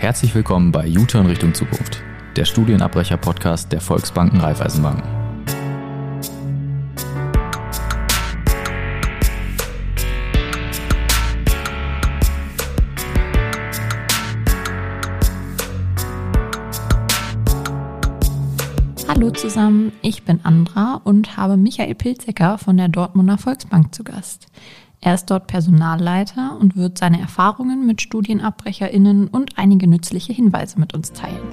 Herzlich willkommen bei U-Turn Richtung Zukunft, der Studienabbrecher-Podcast der Volksbanken Raiffeisenbanken. Hallo zusammen, ich bin Andra und habe Michael Pilzecker von der Dortmunder Volksbank zu Gast. Er ist dort Personalleiter und wird seine Erfahrungen mit StudienabbrecherInnen und einige nützliche Hinweise mit uns teilen.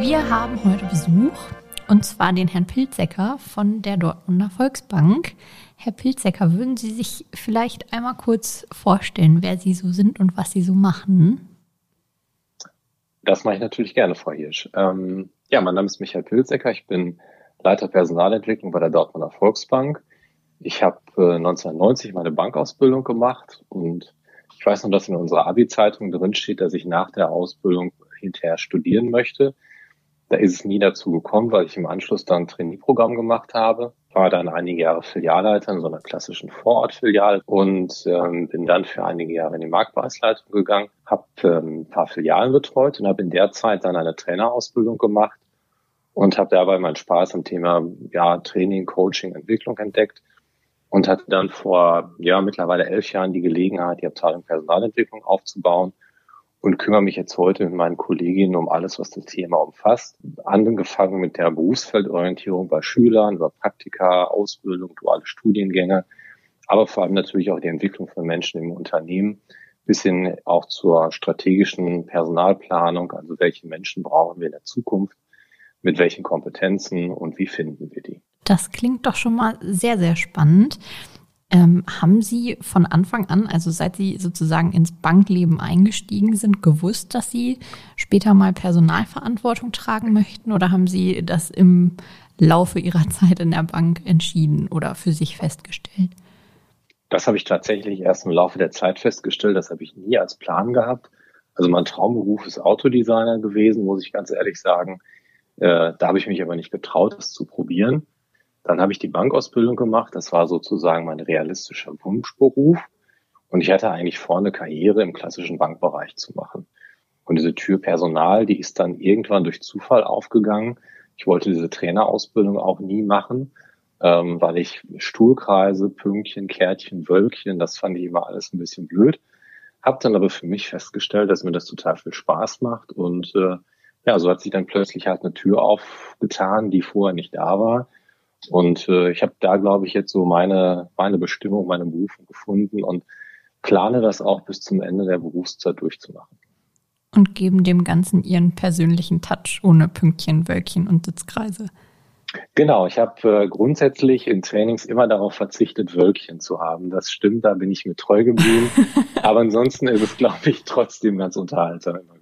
Wir haben heute Besuch und zwar den Herrn Pilzecker von der Dortmunder Volksbank. Herr Pilzecker, würden Sie sich vielleicht einmal kurz vorstellen, wer Sie so sind und was Sie so machen? Das mache ich natürlich gerne, Frau Hirsch. Ähm, ja, mein Name ist Michael Pilzecker. Ich bin Leiter Personalentwicklung bei der Dortmunder Volksbank. Ich habe äh, 1990 meine Bankausbildung gemacht und ich weiß noch, dass in unserer Abi-Zeitung drin steht, dass ich nach der Ausbildung hinterher studieren möchte. Da ist es nie dazu gekommen, weil ich im Anschluss dann ein Trainee-Programm gemacht habe, war dann einige Jahre Filialleiter in so einer klassischen Vorortfiliale und ähm, bin dann für einige Jahre in die Marktpreisleitung gegangen, habe ähm, ein paar Filialen betreut und habe in der Zeit dann eine Trainerausbildung gemacht und habe dabei meinen Spaß am Thema ja, Training, Coaching, Entwicklung entdeckt und hatte dann vor ja mittlerweile elf Jahren die Gelegenheit, die Abteilung Personalentwicklung aufzubauen und kümmere mich jetzt heute mit meinen Kolleginnen um alles, was das Thema umfasst. Angefangen mit der Berufsfeldorientierung bei Schülern, über Praktika, Ausbildung, duale Studiengänge, aber vor allem natürlich auch die Entwicklung von Menschen im Unternehmen bis hin auch zur strategischen Personalplanung, also welche Menschen brauchen wir in der Zukunft, mit welchen Kompetenzen und wie finden wir die. Das klingt doch schon mal sehr, sehr spannend. Ähm, haben Sie von Anfang an, also seit Sie sozusagen ins Bankleben eingestiegen sind, gewusst, dass Sie später mal Personalverantwortung tragen möchten oder haben Sie das im Laufe Ihrer Zeit in der Bank entschieden oder für sich festgestellt? Das habe ich tatsächlich erst im Laufe der Zeit festgestellt. Das habe ich nie als Plan gehabt. Also mein Traumberuf ist Autodesigner gewesen, muss ich ganz ehrlich sagen. Äh, da habe ich mich aber nicht getraut, das zu probieren. Dann habe ich die Bankausbildung gemacht. Das war sozusagen mein realistischer Wunschberuf. Und ich hatte eigentlich vor, eine Karriere im klassischen Bankbereich zu machen. Und diese Tür Personal, die ist dann irgendwann durch Zufall aufgegangen. Ich wollte diese Trainerausbildung auch nie machen, ähm, weil ich Stuhlkreise, Pünktchen, Kärtchen, Wölkchen, das fand ich immer alles ein bisschen blöd. Hab dann aber für mich festgestellt, dass mir das total viel Spaß macht. Und äh, ja, so hat sich dann plötzlich halt eine Tür aufgetan, die vorher nicht da war und äh, ich habe da, glaube ich, jetzt so meine, meine Bestimmung, meine Berufung gefunden und plane das auch bis zum Ende der Berufszeit durchzumachen. Und geben dem Ganzen ihren persönlichen Touch ohne Pünktchen, Wölkchen und Sitzkreise. Genau, ich habe äh, grundsätzlich in Trainings immer darauf verzichtet, Wölkchen zu haben. Das stimmt, da bin ich mir treu geblieben. Aber ansonsten ist es, glaube ich, trotzdem ganz unterhaltsam immer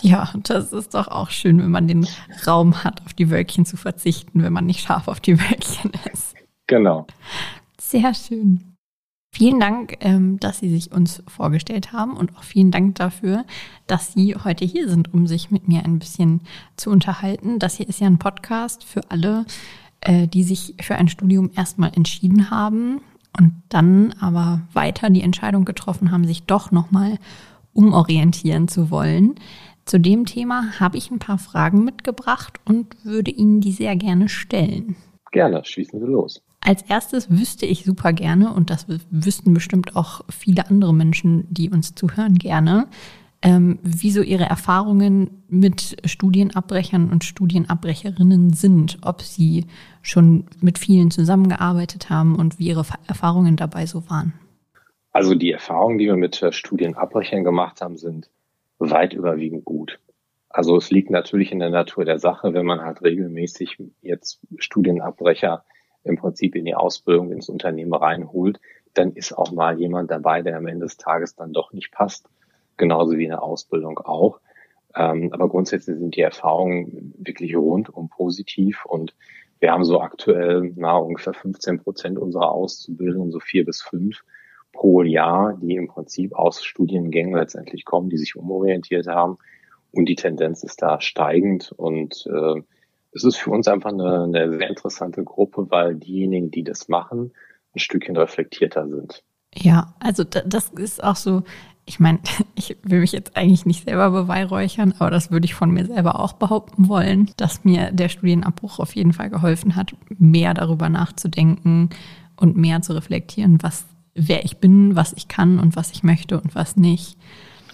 ja, das ist doch auch schön, wenn man den Raum hat, auf die Wölkchen zu verzichten, wenn man nicht scharf auf die Wölkchen ist. Genau. Sehr schön. Vielen Dank, ähm, dass Sie sich uns vorgestellt haben und auch vielen Dank dafür, dass Sie heute hier sind, um sich mit mir ein bisschen zu unterhalten. Das hier ist ja ein Podcast für alle, äh, die sich für ein Studium erstmal entschieden haben und dann aber weiter die Entscheidung getroffen haben, sich doch nochmal umorientieren zu wollen. Zu dem Thema habe ich ein paar Fragen mitgebracht und würde Ihnen die sehr gerne stellen. Gerne, schießen Sie los. Als erstes wüsste ich super gerne, und das wüssten bestimmt auch viele andere Menschen, die uns zuhören, gerne, ähm, wieso Ihre Erfahrungen mit Studienabbrechern und Studienabbrecherinnen sind, ob Sie schon mit vielen zusammengearbeitet haben und wie Ihre Erfahrungen dabei so waren. Also die Erfahrungen, die wir mit Studienabbrechern gemacht haben, sind weit überwiegend gut. Also es liegt natürlich in der Natur der Sache, wenn man halt regelmäßig jetzt Studienabbrecher im Prinzip in die Ausbildung ins Unternehmen reinholt, dann ist auch mal jemand dabei, der am Ende des Tages dann doch nicht passt, genauso wie in der Ausbildung auch. Ähm, aber grundsätzlich sind die Erfahrungen wirklich rundum positiv und wir haben so aktuell na, ungefähr 15 Prozent unserer Auszubildenden, so vier bis fünf, pro Jahr, die im Prinzip aus Studiengängen letztendlich kommen, die sich umorientiert haben. Und die Tendenz ist da steigend. Und äh, es ist für uns einfach eine, eine sehr interessante Gruppe, weil diejenigen, die das machen, ein Stückchen reflektierter sind. Ja, also das ist auch so, ich meine, ich will mich jetzt eigentlich nicht selber beweihräuchern, aber das würde ich von mir selber auch behaupten wollen, dass mir der Studienabbruch auf jeden Fall geholfen hat, mehr darüber nachzudenken und mehr zu reflektieren, was wer ich bin, was ich kann und was ich möchte und was nicht.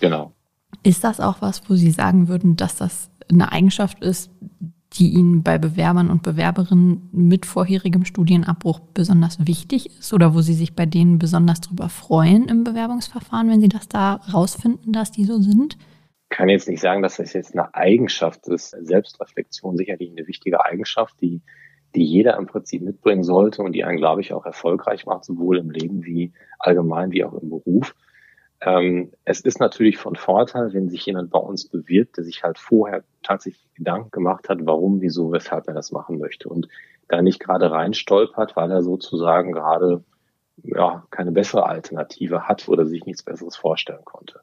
Genau. Ist das auch was, wo Sie sagen würden, dass das eine Eigenschaft ist, die Ihnen bei Bewerbern und Bewerberinnen mit vorherigem Studienabbruch besonders wichtig ist oder wo Sie sich bei denen besonders drüber freuen im Bewerbungsverfahren, wenn Sie das da rausfinden, dass die so sind? Ich kann jetzt nicht sagen, dass das jetzt eine Eigenschaft ist. Selbstreflexion sicherlich eine wichtige Eigenschaft, die, die jeder im Prinzip mitbringen sollte und die einen, glaube ich, auch erfolgreich macht, sowohl im Leben wie allgemein wie auch im Beruf. Ähm, es ist natürlich von Vorteil, wenn sich jemand bei uns bewirbt, der sich halt vorher tatsächlich Gedanken gemacht hat, warum, wieso, weshalb er das machen möchte und da nicht gerade reinstolpert, weil er sozusagen gerade ja keine bessere Alternative hat oder sich nichts Besseres vorstellen konnte.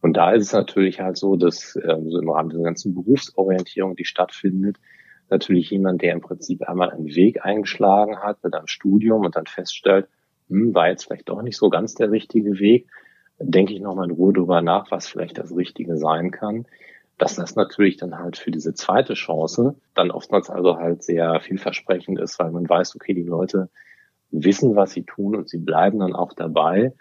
Und da ist es natürlich halt so, dass ähm, so im Rahmen der ganzen Berufsorientierung, die stattfindet, natürlich jemand, der im Prinzip einmal einen Weg eingeschlagen hat mit einem Studium und dann feststellt, hm, war jetzt vielleicht doch nicht so ganz der richtige Weg, denke ich nochmal in Ruhe drüber nach, was vielleicht das Richtige sein kann. Dass das natürlich dann halt für diese zweite Chance dann oftmals also halt sehr vielversprechend ist, weil man weiß, okay, die Leute wissen, was sie tun und sie bleiben dann auch dabei.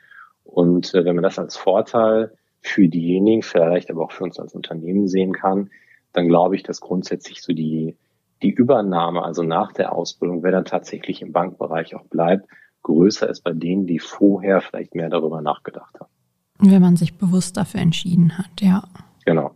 Und äh, wenn man das als Vorteil für diejenigen, vielleicht aber auch für uns als Unternehmen sehen kann, dann glaube ich, dass grundsätzlich so die, die Übernahme, also nach der Ausbildung, wer dann tatsächlich im Bankbereich auch bleibt, größer ist bei denen, die vorher vielleicht mehr darüber nachgedacht haben. Wenn man sich bewusst dafür entschieden hat, ja. Genau.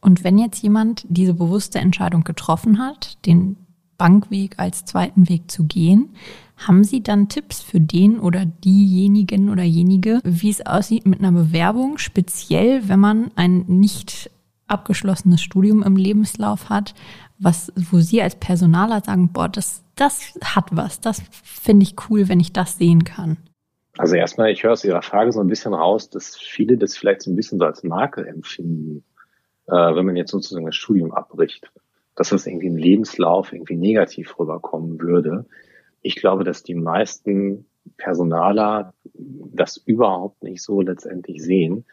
Und wenn jetzt jemand diese bewusste Entscheidung getroffen hat, den Bankweg als zweiten Weg zu gehen, haben Sie dann Tipps für den oder diejenigen oder jenige, wie es aussieht mit einer Bewerbung, speziell wenn man ein nicht abgeschlossenes Studium im Lebenslauf hat, was, wo Sie als Personaler sagen, boah, das, das hat was, das finde ich cool, wenn ich das sehen kann. Also erstmal, ich höre aus Ihrer Frage so ein bisschen raus, dass viele das vielleicht so ein bisschen so als Makel empfinden, äh, wenn man jetzt sozusagen das Studium abbricht, dass das irgendwie im Lebenslauf irgendwie negativ rüberkommen würde. Ich glaube, dass die meisten Personaler das überhaupt nicht so letztendlich sehen.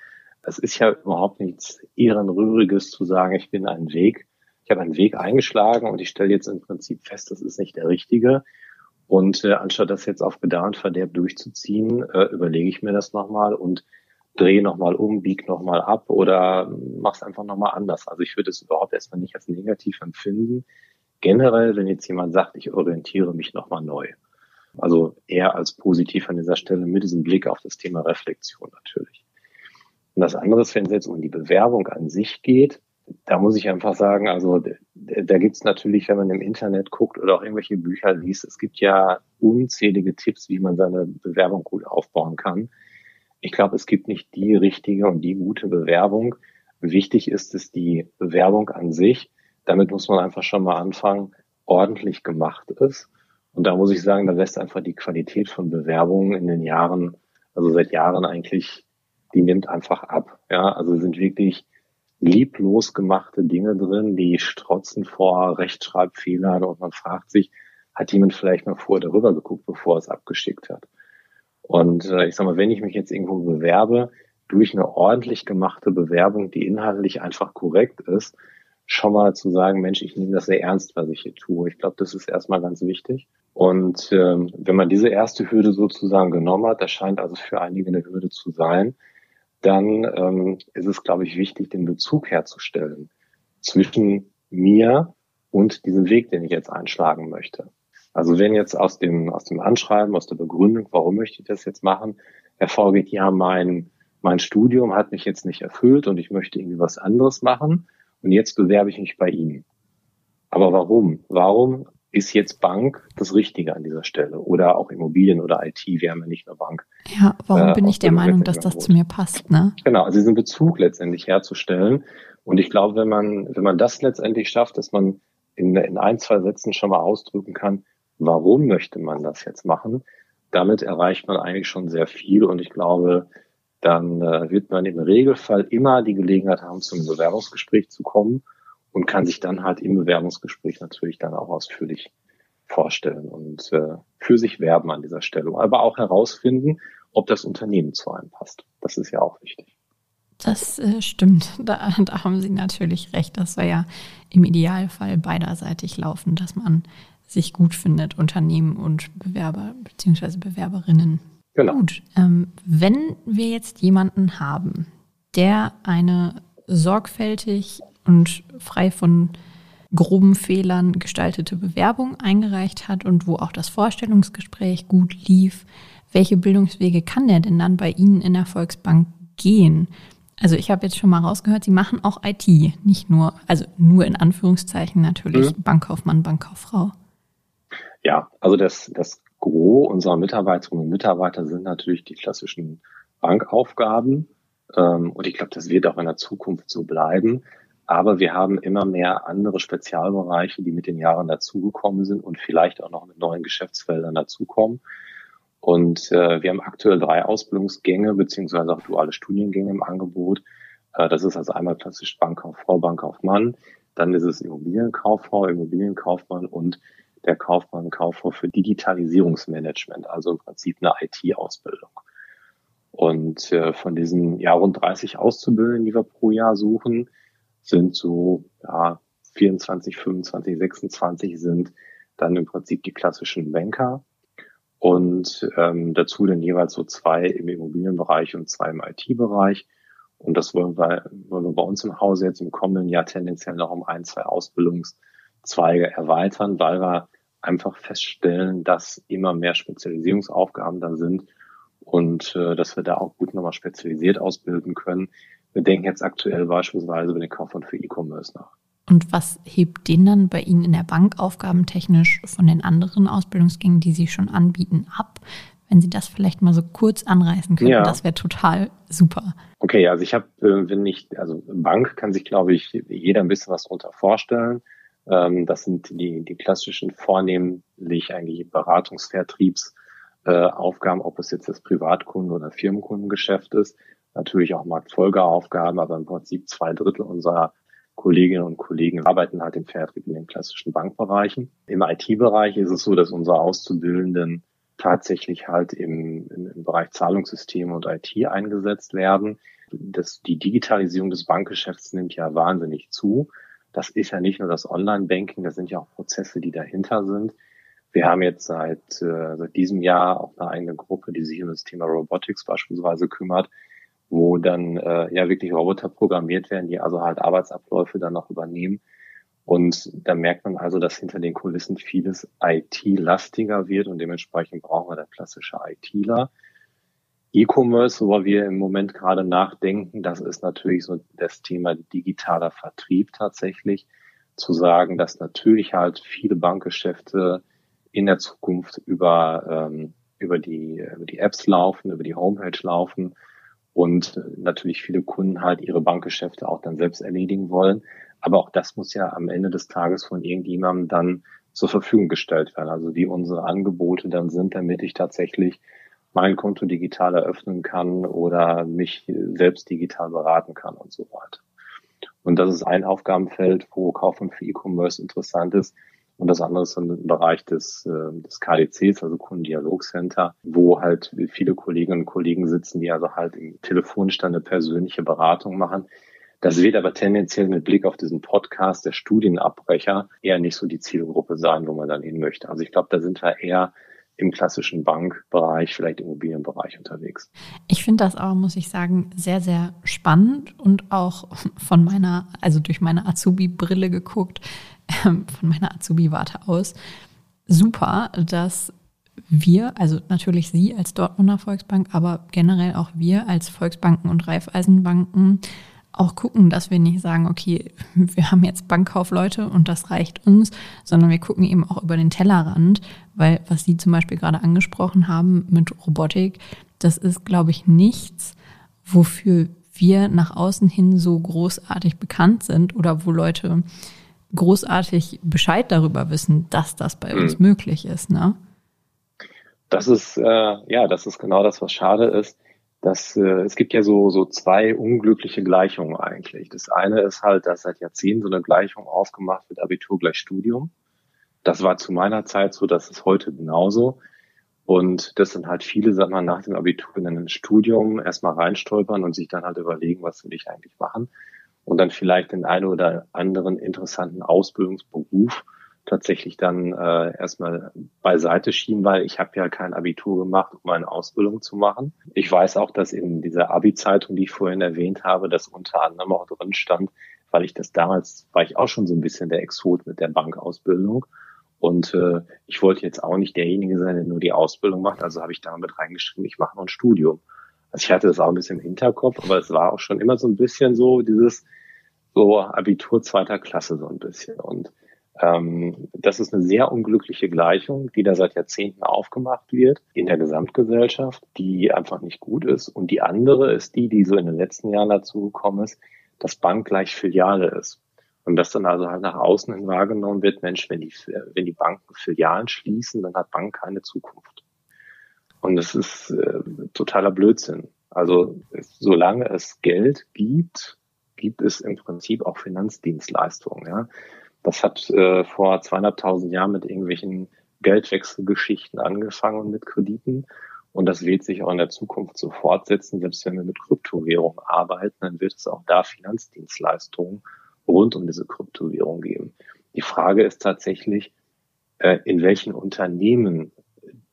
Es ist ja überhaupt nichts Ehrenrühriges zu sagen, ich bin einen Weg, ich habe einen Weg eingeschlagen und ich stelle jetzt im Prinzip fest, das ist nicht der richtige und äh, anstatt das jetzt auf Bedarf und Verderb durchzuziehen, äh, überlege ich mir das nochmal und drehe nochmal um, bieg nochmal ab oder mach's einfach nochmal anders. Also ich würde es überhaupt erstmal nicht als negativ empfinden. Generell, wenn jetzt jemand sagt, ich orientiere mich nochmal neu. Also eher als positiv an dieser Stelle mit diesem Blick auf das Thema Reflexion natürlich. Und das andere ist, wenn es jetzt um die Bewerbung an sich geht, da muss ich einfach sagen, also da gibt's natürlich, wenn man im Internet guckt oder auch irgendwelche Bücher liest, es gibt ja unzählige Tipps, wie man seine Bewerbung gut aufbauen kann. Ich glaube, es gibt nicht die richtige und die gute Bewerbung. Wichtig ist es die Bewerbung an sich. Damit muss man einfach schon mal anfangen, ordentlich gemacht ist. Und da muss ich sagen, da lässt einfach die Qualität von Bewerbungen in den Jahren, also seit Jahren eigentlich, die nimmt einfach ab. Ja, also sind wirklich lieblos gemachte Dinge drin, die strotzen vor Rechtschreibfehlern und man fragt sich, hat jemand vielleicht mal vorher darüber geguckt, bevor er es abgeschickt hat? Und äh, ich sag mal, wenn ich mich jetzt irgendwo bewerbe, durch eine ordentlich gemachte Bewerbung, die inhaltlich einfach korrekt ist, schon mal zu sagen, Mensch, ich nehme das sehr ernst, was ich hier tue. Ich glaube, das ist erstmal ganz wichtig. Und ähm, wenn man diese erste Hürde sozusagen genommen hat, das scheint also für einige eine Hürde zu sein, dann ähm, ist es, glaube ich, wichtig, den Bezug herzustellen zwischen mir und diesem Weg, den ich jetzt einschlagen möchte. Also wenn jetzt aus dem, aus dem Anschreiben, aus der Begründung, warum möchte ich das jetzt machen, hervorgeht, ja, mein, mein Studium hat mich jetzt nicht erfüllt und ich möchte irgendwie was anderes machen und jetzt bewerbe ich mich bei Ihnen. Aber warum? Warum ist jetzt Bank das Richtige an dieser Stelle oder auch Immobilien oder IT, wir haben ja nicht nur Bank. Ja, warum äh, bin ich der Meinung, dass das zu mir passt, ne? Genau, also diesen Bezug letztendlich herzustellen. Und ich glaube, wenn man, wenn man das letztendlich schafft, dass man in, in ein, zwei Sätzen schon mal ausdrücken kann, warum möchte man das jetzt machen, damit erreicht man eigentlich schon sehr viel und ich glaube, dann äh, wird man im Regelfall immer die Gelegenheit haben, zum Bewerbungsgespräch zu kommen und kann sich dann halt im Bewerbungsgespräch natürlich dann auch ausführlich vorstellen und äh, für sich werben an dieser Stelle, aber auch herausfinden, ob das Unternehmen zu einem passt. Das ist ja auch wichtig. Das äh, stimmt. Da, da haben Sie natürlich recht. Das soll ja im Idealfall beiderseitig laufen, dass man sich gut findet, Unternehmen und Bewerber bzw. Bewerberinnen. Genau. Gut. Ähm, wenn wir jetzt jemanden haben, der eine sorgfältig und frei von groben Fehlern gestaltete Bewerbung eingereicht hat und wo auch das Vorstellungsgespräch gut lief, welche Bildungswege kann der denn dann bei Ihnen in der Volksbank gehen? Also ich habe jetzt schon mal rausgehört, Sie machen auch IT, nicht nur, also nur in Anführungszeichen natürlich mhm. Bankkaufmann, Bankkauffrau. Ja, also das, das Gros unserer Mitarbeiterinnen und Mitarbeiter sind natürlich die klassischen Bankaufgaben. Ähm, und ich glaube, das wird auch in der Zukunft so bleiben. Aber wir haben immer mehr andere Spezialbereiche, die mit den Jahren dazugekommen sind und vielleicht auch noch mit neuen Geschäftsfeldern dazukommen. Und äh, wir haben aktuell drei Ausbildungsgänge beziehungsweise auch duale Studiengänge im Angebot. Äh, das ist also einmal klassisch Bankkauffrau, Bankaufmann, dann ist es Immobilienkauffrau, Immobilienkaufmann und der Kaufmann, Kauffrau für Digitalisierungsmanagement, also im Prinzip eine IT-Ausbildung. Und äh, von diesen ja rund 30 Auszubildenden, die wir pro Jahr suchen, sind so ja, 24, 25, 26 sind dann im Prinzip die klassischen Banker und ähm, dazu dann jeweils so zwei im Immobilienbereich und zwei im IT-Bereich. Und das wollen wir, wollen wir bei uns im Hause jetzt im kommenden Jahr tendenziell noch um ein, zwei Ausbildungszweige erweitern, weil wir einfach feststellen, dass immer mehr Spezialisierungsaufgaben da sind und äh, dass wir da auch gut nochmal spezialisiert ausbilden können. Wir denken jetzt aktuell beispielsweise über den Kaufmann für E-Commerce nach. Und was hebt den dann bei Ihnen in der Bank aufgabentechnisch von den anderen Ausbildungsgängen, die Sie schon anbieten, ab? Wenn Sie das vielleicht mal so kurz anreißen können, ja. das wäre total super. Okay, also ich habe, äh, wenn nicht, also Bank kann sich, glaube ich, jeder ein bisschen was darunter vorstellen. Ähm, das sind die, die klassischen vornehmlich eigentlich Beratungsvertriebsaufgaben, ob es jetzt das Privatkunden- oder Firmenkundengeschäft ist. Natürlich auch Marktfolgeaufgaben, aber im Prinzip zwei Drittel unserer Kolleginnen und Kollegen arbeiten halt im Vertrieb in den klassischen Bankbereichen. Im IT-Bereich ist es so, dass unsere Auszubildenden tatsächlich halt im, im, Bereich Zahlungssysteme und IT eingesetzt werden. Das, die Digitalisierung des Bankgeschäfts nimmt ja wahnsinnig zu. Das ist ja nicht nur das Online-Banking, das sind ja auch Prozesse, die dahinter sind. Wir haben jetzt seit, äh, seit diesem Jahr auch eine eigene Gruppe, die sich um das Thema Robotics beispielsweise kümmert, wo dann äh, ja wirklich Roboter programmiert werden, die also halt Arbeitsabläufe dann noch übernehmen. Und da merkt man also, dass hinter den Kulissen vieles IT-lastiger wird und dementsprechend brauchen wir da klassische ITler. E-Commerce, wo wir im Moment gerade nachdenken, das ist natürlich so das Thema digitaler Vertrieb tatsächlich. Zu sagen, dass natürlich halt viele Bankgeschäfte in der Zukunft über, ähm, über, die, über die Apps laufen, über die Homepage laufen und natürlich viele Kunden halt ihre Bankgeschäfte auch dann selbst erledigen wollen. Aber auch das muss ja am Ende des Tages von irgendjemandem dann zur Verfügung gestellt werden. Also wie unsere Angebote dann sind, damit ich tatsächlich mein Konto digital eröffnen kann oder mich selbst digital beraten kann und so weiter. Und das ist ein Aufgabenfeld, wo Kaufmann für E-Commerce interessant ist, und das andere ist im Bereich des, äh, des KDCs, also Kundendialogcenter, wo halt viele Kolleginnen und Kollegen sitzen, die also halt im telefonisch dann eine persönliche Beratung machen. Das wird aber tendenziell mit Blick auf diesen Podcast der Studienabbrecher eher nicht so die Zielgruppe sein, wo man dann hin möchte. Also ich glaube, da sind wir eher im klassischen Bankbereich, vielleicht Immobilienbereich unterwegs. Ich finde das aber, muss ich sagen, sehr, sehr spannend und auch von meiner, also durch meine Azubi-Brille geguckt, von meiner Azubi-Warte aus, super, dass wir, also natürlich Sie als Dortmunder Volksbank, aber generell auch wir als Volksbanken und Raiffeisenbanken auch gucken, dass wir nicht sagen, okay, wir haben jetzt Bankkaufleute und das reicht uns, sondern wir gucken eben auch über den Tellerrand, weil was Sie zum Beispiel gerade angesprochen haben mit Robotik, das ist, glaube ich, nichts, wofür wir nach außen hin so großartig bekannt sind oder wo Leute großartig Bescheid darüber wissen, dass das bei uns mhm. möglich ist, ne? Das ist, äh, ja, das ist genau das, was schade ist dass äh, es gibt ja so, so zwei unglückliche Gleichungen eigentlich. Das eine ist halt, dass seit Jahrzehnten so eine Gleichung aufgemacht wird, Abitur gleich Studium. Das war zu meiner Zeit so, das ist heute genauso. Und das sind halt viele, sag mal, nach dem Abitur in ein Studium erstmal reinstolpern und sich dann halt überlegen, was will ich eigentlich machen. Und dann vielleicht den einen oder anderen interessanten Ausbildungsberuf tatsächlich dann äh, erstmal beiseite schieben, weil ich habe ja kein Abitur gemacht, um eine Ausbildung zu machen. Ich weiß auch, dass in dieser Abi-Zeitung, die ich vorhin erwähnt habe, das unter anderem auch drin stand, weil ich das damals, war ich auch schon so ein bisschen der Exot mit der Bankausbildung. Und äh, ich wollte jetzt auch nicht derjenige sein, der nur die Ausbildung macht. Also habe ich damit reingeschrieben, ich mache noch ein Studium. Also ich hatte das auch ein bisschen im Hinterkopf, aber es war auch schon immer so ein bisschen so dieses so Abitur zweiter Klasse so ein bisschen. Und ähm, das ist eine sehr unglückliche Gleichung, die da seit Jahrzehnten aufgemacht wird in der Gesamtgesellschaft, die einfach nicht gut ist. Und die andere ist die, die so in den letzten Jahren dazu gekommen ist, dass Bank gleich Filiale ist. Und dass dann also halt nach außen hin wahrgenommen wird, Mensch, wenn die, wenn die Banken Filialen schließen, dann hat Bank keine Zukunft. Und das ist äh, totaler Blödsinn. Also solange es Geld gibt, gibt es im Prinzip auch Finanzdienstleistungen. Ja? Das hat äh, vor zweieinhalbtausend Jahren mit irgendwelchen Geldwechselgeschichten angefangen mit Krediten. Und das wird sich auch in der Zukunft so fortsetzen. Selbst wenn wir mit Kryptowährungen arbeiten, dann wird es auch da Finanzdienstleistungen rund um diese Kryptowährung geben. Die Frage ist tatsächlich, äh, in welchen Unternehmen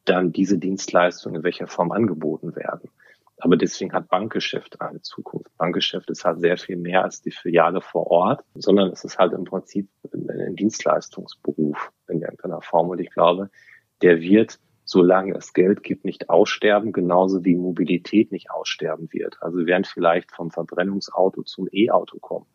dann diese Dienstleistungen in welcher Form angeboten werden. Aber deswegen hat Bankgeschäft eine Zukunft. Bankgeschäft ist halt sehr viel mehr als die Filiale vor Ort, sondern es ist halt im Prinzip ein Dienstleistungsberuf in irgendeiner Form. Und ich glaube, der wird, solange es Geld gibt, nicht aussterben, genauso wie Mobilität nicht aussterben wird. Also wir werden vielleicht vom Verbrennungsauto zum E-Auto kommen.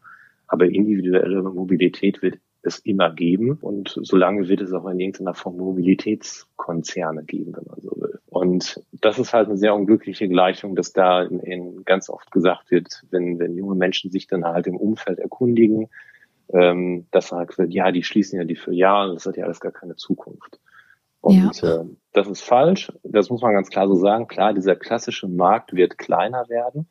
Aber individuelle Mobilität wird es immer geben und solange wird es auch in irgendeiner Form Mobilitätskonzerne geben, wenn man so will. Und das ist halt eine sehr unglückliche Gleichung, dass da in, in ganz oft gesagt wird, wenn, wenn junge Menschen sich dann halt im Umfeld erkundigen, ähm, dass halt wird, ja, die schließen ja die Filialen, das hat ja alles gar keine Zukunft. Und ja. äh, das ist falsch, das muss man ganz klar so sagen. Klar, dieser klassische Markt wird kleiner werden,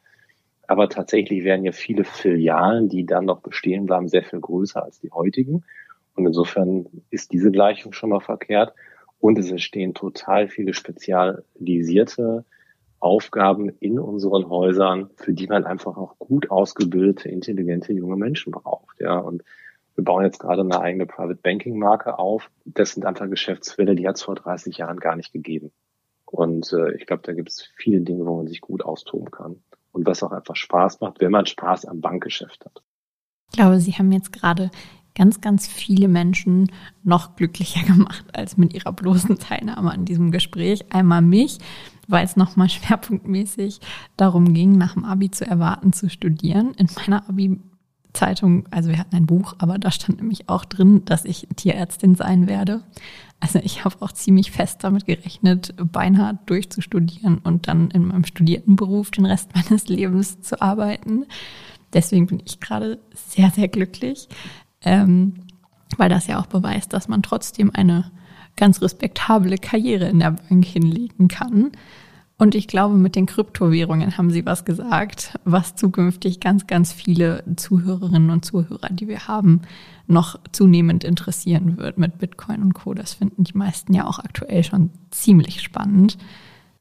aber tatsächlich werden ja viele Filialen, die dann noch bestehen bleiben, sehr viel größer als die heutigen. Und insofern ist diese Gleichung schon mal verkehrt. Und es entstehen total viele spezialisierte Aufgaben in unseren Häusern, für die man einfach auch gut ausgebildete, intelligente junge Menschen braucht. Ja, und wir bauen jetzt gerade eine eigene Private Banking Marke auf. Das sind einfach Geschäftsfälle, die hat es vor 30 Jahren gar nicht gegeben. Und äh, ich glaube, da gibt es viele Dinge, wo man sich gut austoben kann und was auch einfach Spaß macht, wenn man Spaß am Bankgeschäft hat. Ich glaube, Sie haben jetzt gerade ganz, ganz viele Menschen noch glücklicher gemacht als mit ihrer bloßen Teilnahme an diesem Gespräch. Einmal mich, weil es nochmal schwerpunktmäßig darum ging, nach dem Abi zu erwarten, zu studieren. In meiner Abi Zeitung, also wir hatten ein Buch, aber da stand nämlich auch drin, dass ich Tierärztin sein werde. Also ich habe auch ziemlich fest damit gerechnet, beinahe durchzustudieren und dann in meinem studierten Beruf den Rest meines Lebens zu arbeiten. Deswegen bin ich gerade sehr, sehr glücklich, ähm, weil das ja auch beweist, dass man trotzdem eine ganz respektable Karriere in der Bank hinlegen kann. Und ich glaube, mit den Kryptowährungen haben Sie was gesagt, was zukünftig ganz, ganz viele Zuhörerinnen und Zuhörer, die wir haben, noch zunehmend interessieren wird mit Bitcoin und Co. Das finden die meisten ja auch aktuell schon ziemlich spannend.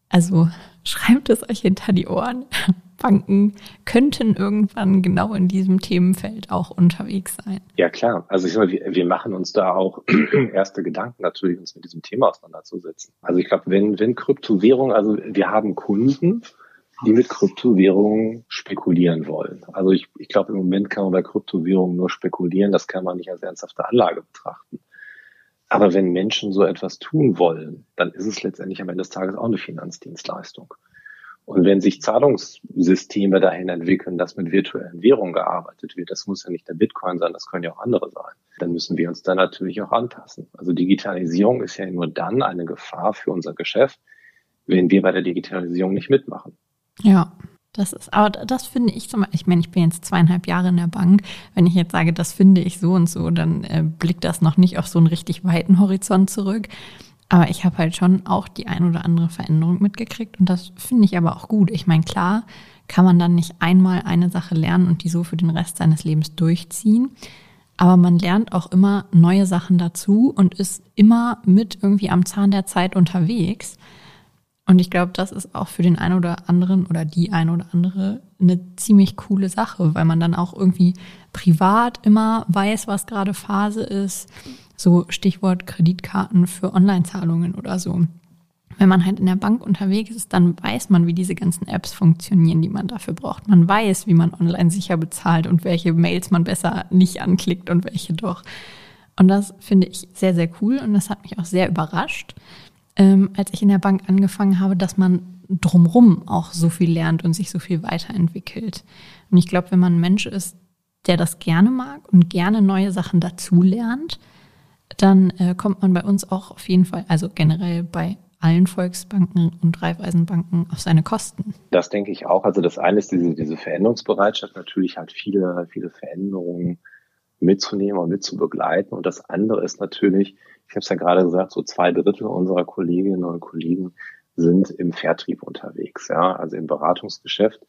Also schreibt es euch hinter die Ohren. Banken könnten irgendwann genau in diesem Themenfeld auch unterwegs sein. Ja, klar. Also ich sag mal, wir, wir machen uns da auch erste Gedanken natürlich, uns mit diesem Thema auseinanderzusetzen. Also ich glaube, wenn, wenn Kryptowährung, also wir haben Kunden, die mit Kryptowährungen spekulieren wollen. Also ich, ich glaube, im Moment kann man bei Kryptowährungen nur spekulieren, das kann man nicht als ernsthafte Anlage betrachten. Aber wenn Menschen so etwas tun wollen, dann ist es letztendlich am Ende des Tages auch eine Finanzdienstleistung. Und wenn sich Zahlungssysteme dahin entwickeln, dass mit virtuellen Währungen gearbeitet wird, das muss ja nicht der Bitcoin sein, das können ja auch andere sein, dann müssen wir uns da natürlich auch anpassen. Also Digitalisierung ist ja nur dann eine Gefahr für unser Geschäft, wenn wir bei der Digitalisierung nicht mitmachen. Ja. Das ist, aber das finde ich zum Beispiel, ich meine, ich bin jetzt zweieinhalb Jahre in der Bank. Wenn ich jetzt sage, das finde ich so und so, dann äh, blickt das noch nicht auf so einen richtig weiten Horizont zurück. Aber ich habe halt schon auch die ein oder andere Veränderung mitgekriegt und das finde ich aber auch gut. Ich meine, klar kann man dann nicht einmal eine Sache lernen und die so für den Rest seines Lebens durchziehen. Aber man lernt auch immer neue Sachen dazu und ist immer mit irgendwie am Zahn der Zeit unterwegs. Und ich glaube, das ist auch für den einen oder anderen oder die eine oder andere eine ziemlich coole Sache, weil man dann auch irgendwie privat immer weiß, was gerade Phase ist. So Stichwort Kreditkarten für Online-Zahlungen oder so. Wenn man halt in der Bank unterwegs ist, dann weiß man, wie diese ganzen Apps funktionieren, die man dafür braucht. Man weiß, wie man online sicher bezahlt und welche Mails man besser nicht anklickt und welche doch. Und das finde ich sehr, sehr cool und das hat mich auch sehr überrascht, ähm, als ich in der Bank angefangen habe, dass man drumrum auch so viel lernt und sich so viel weiterentwickelt. Und ich glaube, wenn man ein Mensch ist, der das gerne mag und gerne neue Sachen dazulernt, dann äh, kommt man bei uns auch auf jeden Fall, also generell bei allen Volksbanken und Raiffeisenbanken auf seine Kosten. Das denke ich auch. Also das eine ist diese, diese Veränderungsbereitschaft, natürlich halt viele, viele Veränderungen mitzunehmen und mitzubegleiten. Und das andere ist natürlich, ich habe es ja gerade gesagt, so zwei Drittel unserer Kolleginnen und Kollegen sind im Vertrieb unterwegs, ja, also im Beratungsgeschäft.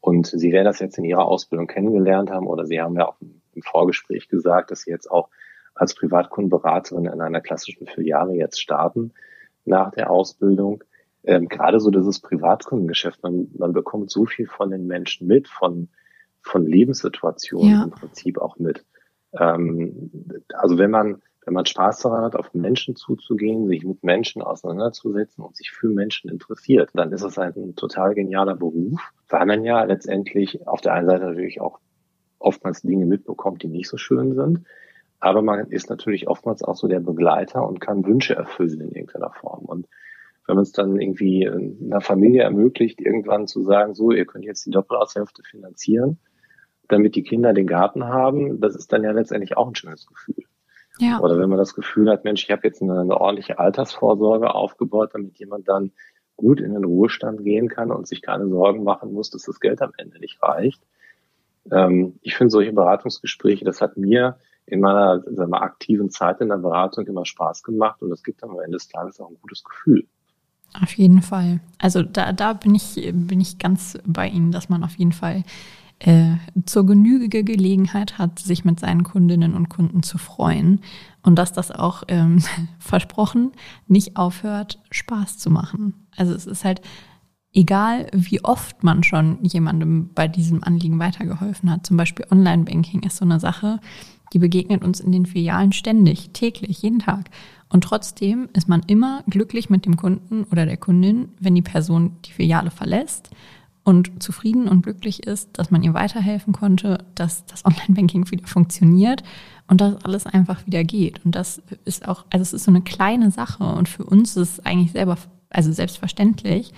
Und Sie werden das jetzt in Ihrer Ausbildung kennengelernt haben oder Sie haben ja auch im Vorgespräch gesagt, dass Sie jetzt auch als Privatkundenberaterin in einer klassischen Filiale jetzt starten nach der Ausbildung. Ähm, gerade so dieses Privatkundengeschäft, man, man bekommt so viel von den Menschen mit, von, von Lebenssituationen ja. im Prinzip auch mit. Ähm, also wenn man, wenn man Spaß daran hat, auf Menschen zuzugehen, sich mit Menschen auseinanderzusetzen und sich für Menschen interessiert, dann ist es halt ein total genialer Beruf, weil man ja letztendlich auf der einen Seite natürlich auch oftmals Dinge mitbekommt, die nicht so schön sind. Aber man ist natürlich oftmals auch so der Begleiter und kann Wünsche erfüllen in irgendeiner Form. Und wenn man es dann irgendwie einer Familie ermöglicht, irgendwann zu sagen, so, ihr könnt jetzt die Doppelaushälfte finanzieren, damit die Kinder den Garten haben, das ist dann ja letztendlich auch ein schönes Gefühl. Ja. Oder wenn man das Gefühl hat, Mensch, ich habe jetzt eine, eine ordentliche Altersvorsorge aufgebaut, damit jemand dann gut in den Ruhestand gehen kann und sich keine Sorgen machen muss, dass das Geld am Ende nicht reicht. Ähm, ich finde solche Beratungsgespräche, das hat mir in meiner sagen wir, aktiven Zeit in der Beratung immer Spaß gemacht und das gibt am Ende des Tages auch ein gutes Gefühl. Auf jeden Fall. Also da, da bin ich, bin ich ganz bei Ihnen, dass man auf jeden Fall äh, zur Genüge Gelegenheit hat, sich mit seinen Kundinnen und Kunden zu freuen und dass das auch ähm, versprochen nicht aufhört, Spaß zu machen. Also es ist halt egal, wie oft man schon jemandem bei diesem Anliegen weitergeholfen hat. Zum Beispiel Online-Banking ist so eine Sache, die begegnet uns in den Filialen ständig, täglich, jeden Tag. Und trotzdem ist man immer glücklich mit dem Kunden oder der Kundin, wenn die Person die Filiale verlässt und zufrieden und glücklich ist, dass man ihr weiterhelfen konnte, dass das Online-Banking wieder funktioniert und dass alles einfach wieder geht. Und das ist auch, also es ist so eine kleine Sache und für uns ist es eigentlich selber, also selbstverständlich.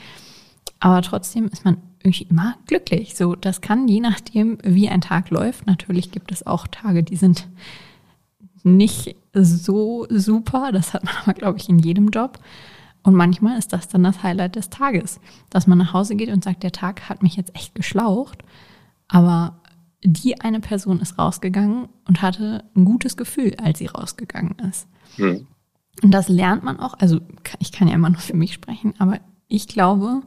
Aber trotzdem ist man irgendwie immer glücklich. So, das kann je nachdem, wie ein Tag läuft. Natürlich gibt es auch Tage, die sind nicht so super. Das hat man aber, glaube ich, in jedem Job. Und manchmal ist das dann das Highlight des Tages, dass man nach Hause geht und sagt, der Tag hat mich jetzt echt geschlaucht, aber die eine Person ist rausgegangen und hatte ein gutes Gefühl, als sie rausgegangen ist. Hm. Und das lernt man auch, also ich kann ja immer nur für mich sprechen, aber ich glaube,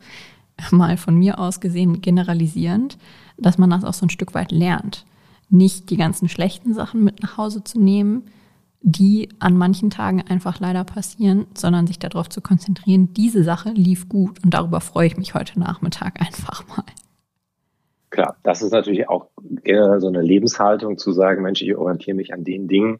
mal von mir aus gesehen generalisierend, dass man das auch so ein Stück weit lernt. Nicht die ganzen schlechten Sachen mit nach Hause zu nehmen, die an manchen Tagen einfach leider passieren, sondern sich darauf zu konzentrieren, diese Sache lief gut und darüber freue ich mich heute Nachmittag einfach mal. Klar, das ist natürlich auch generell so eine Lebenshaltung zu sagen, Mensch, ich orientiere mich an den Dingen,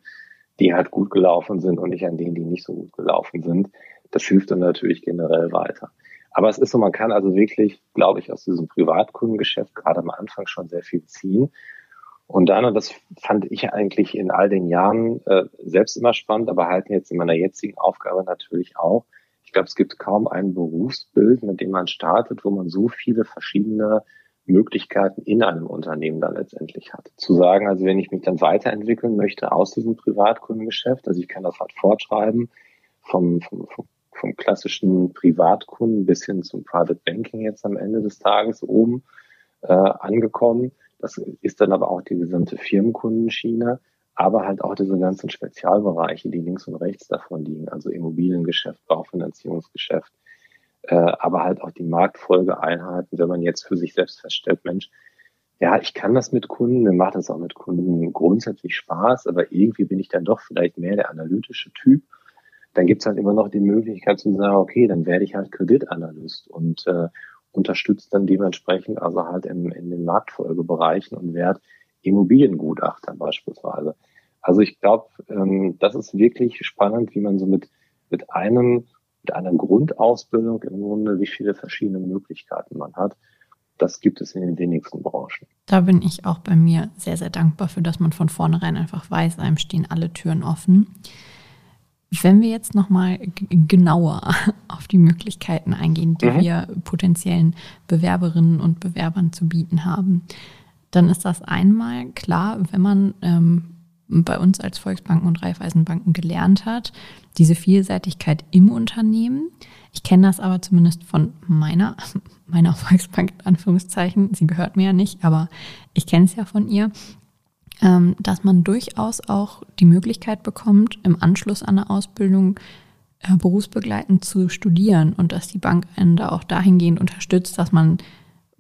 die halt gut gelaufen sind und nicht an denen, die nicht so gut gelaufen sind. Das hilft dann natürlich generell weiter. Aber es ist so, man kann also wirklich, glaube ich, aus diesem Privatkundengeschäft gerade am Anfang schon sehr viel ziehen. Und dann, und das fand ich eigentlich in all den Jahren äh, selbst immer spannend, aber halt jetzt in meiner jetzigen Aufgabe natürlich auch. Ich glaube, es gibt kaum ein Berufsbild, mit dem man startet, wo man so viele verschiedene Möglichkeiten in einem Unternehmen dann letztendlich hat. Zu sagen, also wenn ich mich dann weiterentwickeln möchte aus diesem Privatkundengeschäft, also ich kann das halt fortschreiben vom, vom, vom vom klassischen Privatkunden bis hin zum Private Banking jetzt am Ende des Tages oben äh, angekommen. Das ist dann aber auch die gesamte Firmenkundenschiene. aber halt auch diese ganzen Spezialbereiche, die links und rechts davon liegen, also Immobiliengeschäft, Baufinanzierungsgeschäft, äh, aber halt auch die Marktfolgeeinheiten, wenn man jetzt für sich selbst feststellt, Mensch, ja, ich kann das mit Kunden, mir macht das auch mit Kunden grundsätzlich Spaß, aber irgendwie bin ich dann doch vielleicht mehr der analytische Typ. Dann gibt's halt immer noch die Möglichkeit zu sagen, okay, dann werde ich halt Kreditanalyst und äh, unterstützt dann dementsprechend also halt in, in den Marktfolgebereichen und werde Immobiliengutachter beispielsweise. Also ich glaube, ähm, das ist wirklich spannend, wie man so mit, mit einem, mit einer Grundausbildung im Grunde, wie viele verschiedene Möglichkeiten man hat. Das gibt es in den wenigsten Branchen. Da bin ich auch bei mir sehr, sehr dankbar für, dass man von vornherein einfach weiß, einem stehen alle Türen offen. Wenn wir jetzt nochmal genauer auf die Möglichkeiten eingehen, die mhm. wir potenziellen Bewerberinnen und Bewerbern zu bieten haben, dann ist das einmal klar, wenn man ähm, bei uns als Volksbanken und Raiffeisenbanken gelernt hat, diese Vielseitigkeit im Unternehmen. Ich kenne das aber zumindest von meiner, meiner Volksbank in Anführungszeichen. Sie gehört mir ja nicht, aber ich kenne es ja von ihr, dass man durchaus auch die Möglichkeit bekommt, im Anschluss an eine Ausbildung äh, berufsbegleitend zu studieren und dass die Bank einen da auch dahingehend unterstützt, dass man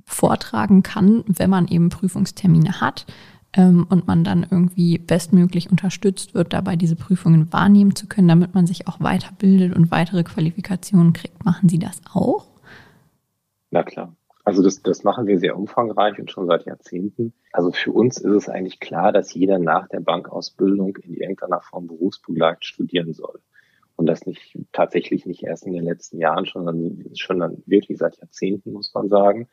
vortragen kann, wenn man eben Prüfungstermine hat ähm, und man dann irgendwie bestmöglich unterstützt wird, dabei diese Prüfungen wahrnehmen zu können, damit man sich auch weiterbildet und weitere Qualifikationen kriegt. Machen Sie das auch? Na klar. Also das, das machen wir sehr umfangreich und schon seit Jahrzehnten. Also für uns ist es eigentlich klar, dass jeder nach der Bankausbildung in irgendeiner Form berufsbegleitend studieren soll. Und das nicht tatsächlich nicht erst in den letzten Jahren, sondern schon dann wirklich seit Jahrzehnten, muss man sagen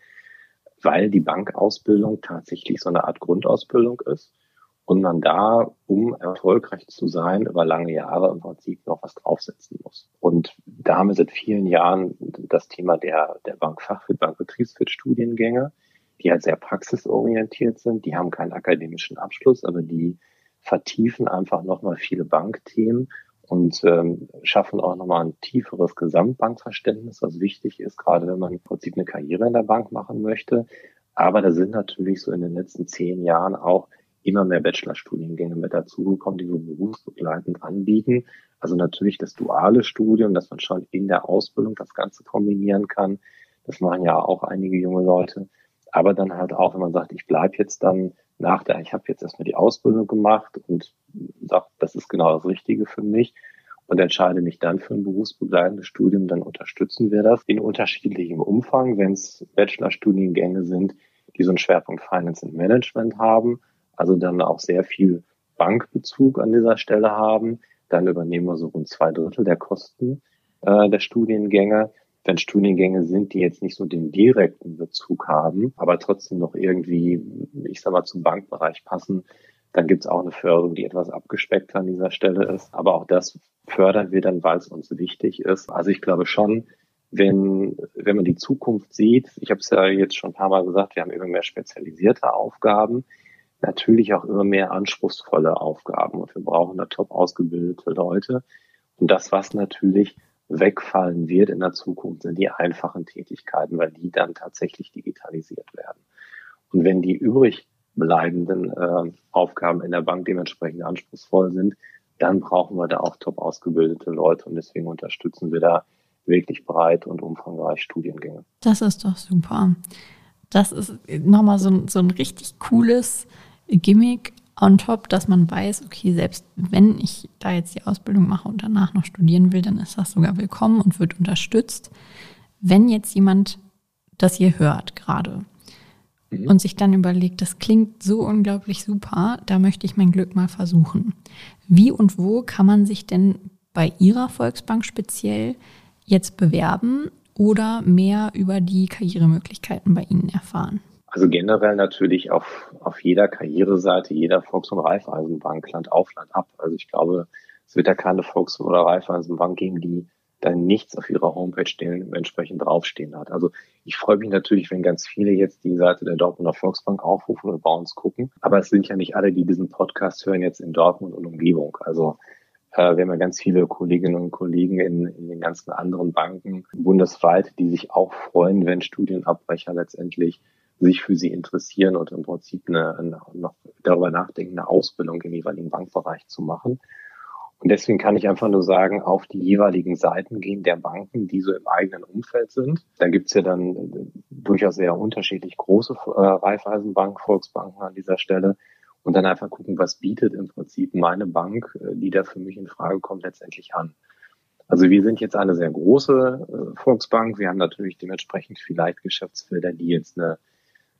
weil die Bankausbildung tatsächlich so eine Art Grundausbildung ist und man da, um erfolgreich zu sein, über lange Jahre im Prinzip noch was draufsetzen muss. Und da haben wir seit vielen Jahren das Thema der, der Bankfachwirt, Bankbetriebswirt-Studiengänge, die halt sehr praxisorientiert sind. Die haben keinen akademischen Abschluss, aber die vertiefen einfach nochmal viele Bankthemen und ähm, schaffen auch nochmal ein tieferes Gesamtbankverständnis, was wichtig ist, gerade wenn man im Prinzip eine Karriere in der Bank machen möchte. Aber da sind natürlich so in den letzten zehn Jahren auch immer mehr Bachelorstudiengänge mit dazugekommen, die wir berufsbegleitend anbieten. Also natürlich das duale Studium, dass man schon in der Ausbildung das Ganze kombinieren kann. Das machen ja auch einige junge Leute. Aber dann halt auch, wenn man sagt, ich bleibe jetzt dann nach der, ich habe jetzt erstmal die Ausbildung gemacht und sage, das ist genau das Richtige für mich und entscheide mich dann für ein berufsbegleitendes Studium, dann unterstützen wir das in unterschiedlichem Umfang, wenn es Bachelorstudiengänge sind, die so einen Schwerpunkt Finance and Management haben, also dann auch sehr viel Bankbezug an dieser Stelle haben, dann übernehmen wir so rund zwei Drittel der Kosten äh, der Studiengänge wenn Studiengänge sind, die jetzt nicht so den direkten Bezug haben, aber trotzdem noch irgendwie, ich sag mal, zum Bankbereich passen, dann gibt es auch eine Förderung, die etwas abgespeckt an dieser Stelle ist. Aber auch das fördern wir dann, weil es uns wichtig ist. Also ich glaube schon, wenn, wenn man die Zukunft sieht, ich habe es ja jetzt schon ein paar Mal gesagt, wir haben immer mehr spezialisierte Aufgaben, natürlich auch immer mehr anspruchsvolle Aufgaben und wir brauchen da top ausgebildete Leute. Und das, was natürlich wegfallen wird in der Zukunft, sind die einfachen Tätigkeiten, weil die dann tatsächlich digitalisiert werden. Und wenn die übrig bleibenden äh, Aufgaben in der Bank dementsprechend anspruchsvoll sind, dann brauchen wir da auch top ausgebildete Leute und deswegen unterstützen wir da wirklich breit und umfangreich Studiengänge. Das ist doch super. Das ist nochmal so, so ein richtig cooles Gimmick on top, dass man weiß, okay, selbst wenn ich da jetzt die Ausbildung mache und danach noch studieren will, dann ist das sogar willkommen und wird unterstützt. Wenn jetzt jemand das hier hört gerade mhm. und sich dann überlegt, das klingt so unglaublich super, da möchte ich mein Glück mal versuchen. Wie und wo kann man sich denn bei Ihrer Volksbank speziell jetzt bewerben oder mehr über die Karrieremöglichkeiten bei Ihnen erfahren? Also generell natürlich auf, auf jeder Karriereseite, jeder Volks- und Raiffeisenbank, Land auf, Land ab. Also ich glaube, es wird ja keine Volks- oder Raiffeisenbank geben, die dann nichts auf ihrer Homepage stehen, entsprechend draufstehen hat. Also ich freue mich natürlich, wenn ganz viele jetzt die Seite der Dortmunder Volksbank aufrufen und bei uns gucken. Aber es sind ja nicht alle, die diesen Podcast hören, jetzt in Dortmund und Umgebung. Also äh, wir haben ja ganz viele Kolleginnen und Kollegen in, in den ganzen anderen Banken bundesweit, die sich auch freuen, wenn Studienabbrecher letztendlich sich für sie interessieren und im Prinzip eine, eine, noch darüber nachdenken, eine Ausbildung im jeweiligen Bankbereich zu machen. Und deswegen kann ich einfach nur sagen, auf die jeweiligen Seiten gehen der Banken, die so im eigenen Umfeld sind. Da gibt's ja dann äh, durchaus sehr unterschiedlich große äh, Raiffeisenbank, Volksbanken an dieser Stelle. Und dann einfach gucken, was bietet im Prinzip meine Bank, äh, die da für mich in Frage kommt, letztendlich an. Also wir sind jetzt eine sehr große äh, Volksbank. Wir haben natürlich dementsprechend vielleicht Geschäftsfelder, die jetzt eine,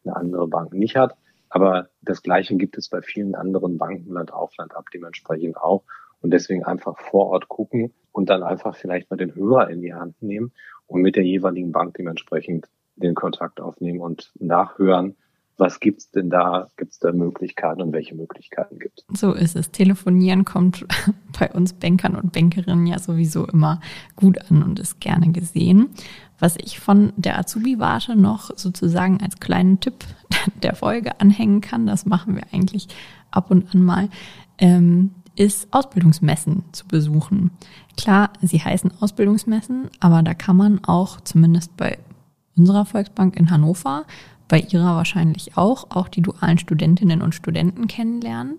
eine andere Bank nicht hat. Aber das Gleiche gibt es bei vielen anderen Banken Land auf Land ab dementsprechend auch. Und deswegen einfach vor Ort gucken und dann einfach vielleicht mal den Hörer in die Hand nehmen und mit der jeweiligen Bank dementsprechend den Kontakt aufnehmen und nachhören, was gibt's denn da? Gibt's da Möglichkeiten und welche Möglichkeiten gibt es? So ist es. Telefonieren kommt bei uns Bankern und Bankerinnen ja sowieso immer gut an und ist gerne gesehen. Was ich von der Azubi-Warte noch sozusagen als kleinen Tipp der Folge anhängen kann, das machen wir eigentlich ab und an mal, ähm, ist Ausbildungsmessen zu besuchen. Klar, sie heißen Ausbildungsmessen, aber da kann man auch zumindest bei unserer Volksbank in Hannover, bei ihrer wahrscheinlich auch, auch die dualen Studentinnen und Studenten kennenlernen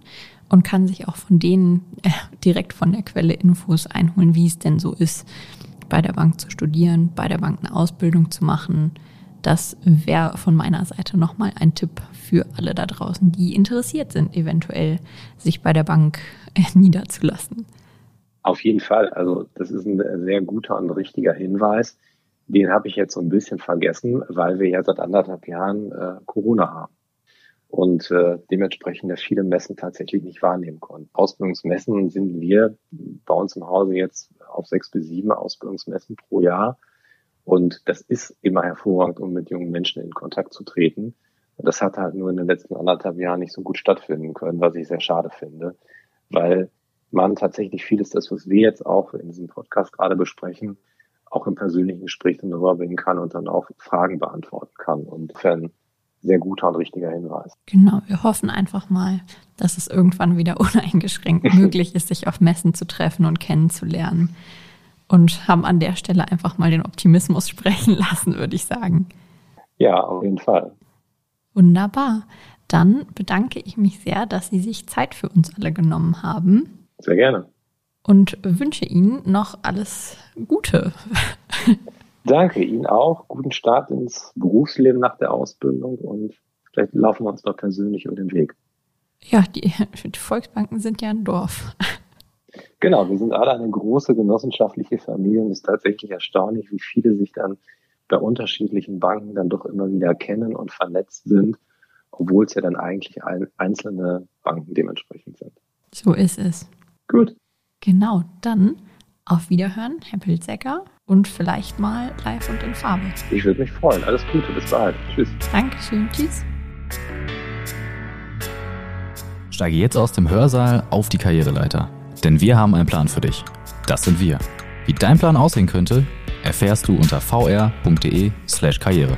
und kann sich auch von denen äh, direkt von der Quelle Infos einholen, wie es denn so ist, bei der Bank zu studieren, bei der Bank eine Ausbildung zu machen. Das wäre von meiner Seite nochmal ein Tipp für alle da draußen, die interessiert sind, eventuell sich bei der Bank äh, niederzulassen. Auf jeden Fall. Also das ist ein sehr guter und richtiger Hinweis. Den habe ich jetzt so ein bisschen vergessen, weil wir ja seit anderthalb Jahren äh, Corona haben und äh, dementsprechend ja viele Messen tatsächlich nicht wahrnehmen konnten. Ausbildungsmessen sind wir bei uns im Hause jetzt auf sechs bis sieben Ausbildungsmessen pro Jahr. Und das ist immer hervorragend, um mit jungen Menschen in Kontakt zu treten. Das hat halt nur in den letzten anderthalb Jahren nicht so gut stattfinden können, was ich sehr schade finde, weil man tatsächlich vieles, das, was wir jetzt auch in diesem Podcast gerade besprechen, auch im persönlichen Gespräch dann rüberbringen kann und dann auch Fragen beantworten kann. Und insofern sehr guter und richtiger Hinweis. Genau, wir hoffen einfach mal, dass es irgendwann wieder uneingeschränkt möglich ist, sich auf Messen zu treffen und kennenzulernen. Und haben an der Stelle einfach mal den Optimismus sprechen lassen, würde ich sagen. Ja, auf jeden Fall. Wunderbar. Dann bedanke ich mich sehr, dass Sie sich Zeit für uns alle genommen haben. Sehr gerne und wünsche Ihnen noch alles Gute. Danke Ihnen auch. Guten Start ins Berufsleben nach der Ausbildung und vielleicht laufen wir uns noch persönlich über den Weg. Ja, die, die Volksbanken sind ja ein Dorf. Genau, wir sind alle eine große genossenschaftliche Familie und es ist tatsächlich erstaunlich, wie viele sich dann bei unterschiedlichen Banken dann doch immer wieder kennen und vernetzt sind, obwohl es ja dann eigentlich ein, einzelne Banken dementsprechend sind. So ist es. Gut. Genau, dann auf Wiederhören, Herr Pilzecker, und vielleicht mal live und in Farbe. Ich würde mich freuen. Alles Gute, bis bald. Tschüss. Dankeschön, tschüss. Steige jetzt aus dem Hörsaal auf die Karriereleiter. Denn wir haben einen Plan für dich. Das sind wir. Wie dein Plan aussehen könnte, erfährst du unter vr.de/karriere.